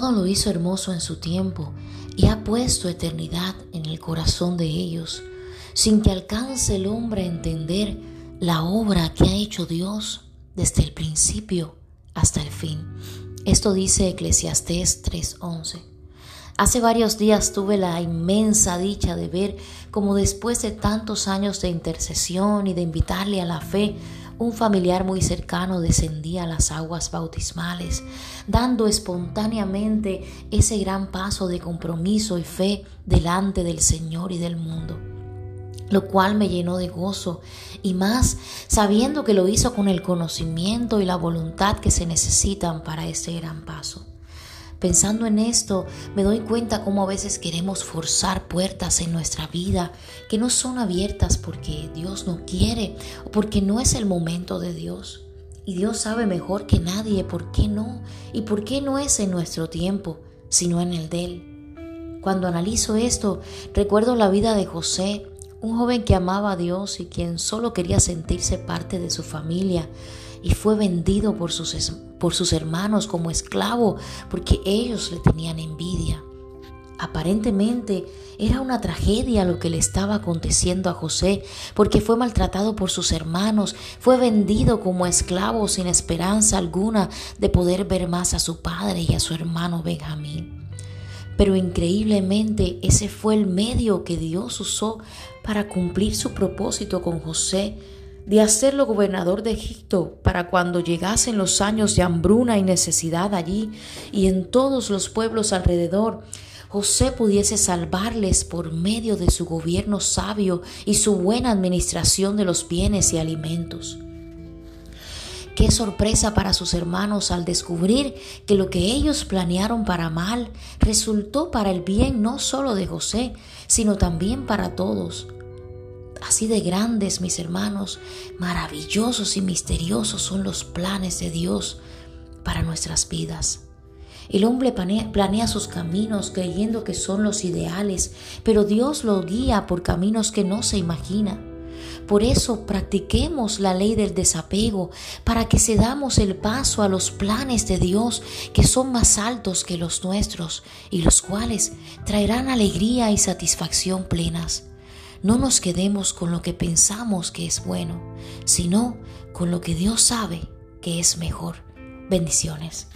todo lo hizo hermoso en su tiempo y ha puesto eternidad en el corazón de ellos, sin que alcance el hombre a entender la obra que ha hecho Dios desde el principio hasta el fin. Esto dice Eclesiastés 3:11. Hace varios días tuve la inmensa dicha de ver cómo después de tantos años de intercesión y de invitarle a la fe, un familiar muy cercano descendía a las aguas bautismales, dando espontáneamente ese gran paso de compromiso y fe delante del Señor y del mundo lo cual me llenó de gozo y más sabiendo que lo hizo con el conocimiento y la voluntad que se necesitan para ese gran paso. Pensando en esto, me doy cuenta cómo a veces queremos forzar puertas en nuestra vida que no son abiertas porque Dios no quiere o porque no es el momento de Dios. Y Dios sabe mejor que nadie por qué no y por qué no es en nuestro tiempo, sino en el de Él. Cuando analizo esto, recuerdo la vida de José, un joven que amaba a Dios y quien solo quería sentirse parte de su familia y fue vendido por sus por sus hermanos como esclavo porque ellos le tenían envidia. Aparentemente era una tragedia lo que le estaba aconteciendo a José, porque fue maltratado por sus hermanos, fue vendido como esclavo sin esperanza alguna de poder ver más a su padre y a su hermano Benjamín. Pero increíblemente ese fue el medio que Dios usó para cumplir su propósito con José de hacerlo gobernador de Egipto para cuando llegasen los años de hambruna y necesidad allí y en todos los pueblos alrededor, José pudiese salvarles por medio de su gobierno sabio y su buena administración de los bienes y alimentos. Qué sorpresa para sus hermanos al descubrir que lo que ellos planearon para mal resultó para el bien no solo de José, sino también para todos. Así de grandes, mis hermanos, maravillosos y misteriosos son los planes de Dios para nuestras vidas. El hombre planea, sus caminos creyendo que son los ideales, pero Dios lo guía por caminos que no se imagina. Por eso practiquemos la ley del desapego para que cedamos el paso a los planes de Dios que son más altos que los nuestros y los cuales traerán alegría y satisfacción plenas. No nos quedemos con lo que pensamos que es bueno, sino con lo que Dios sabe que es mejor. Bendiciones.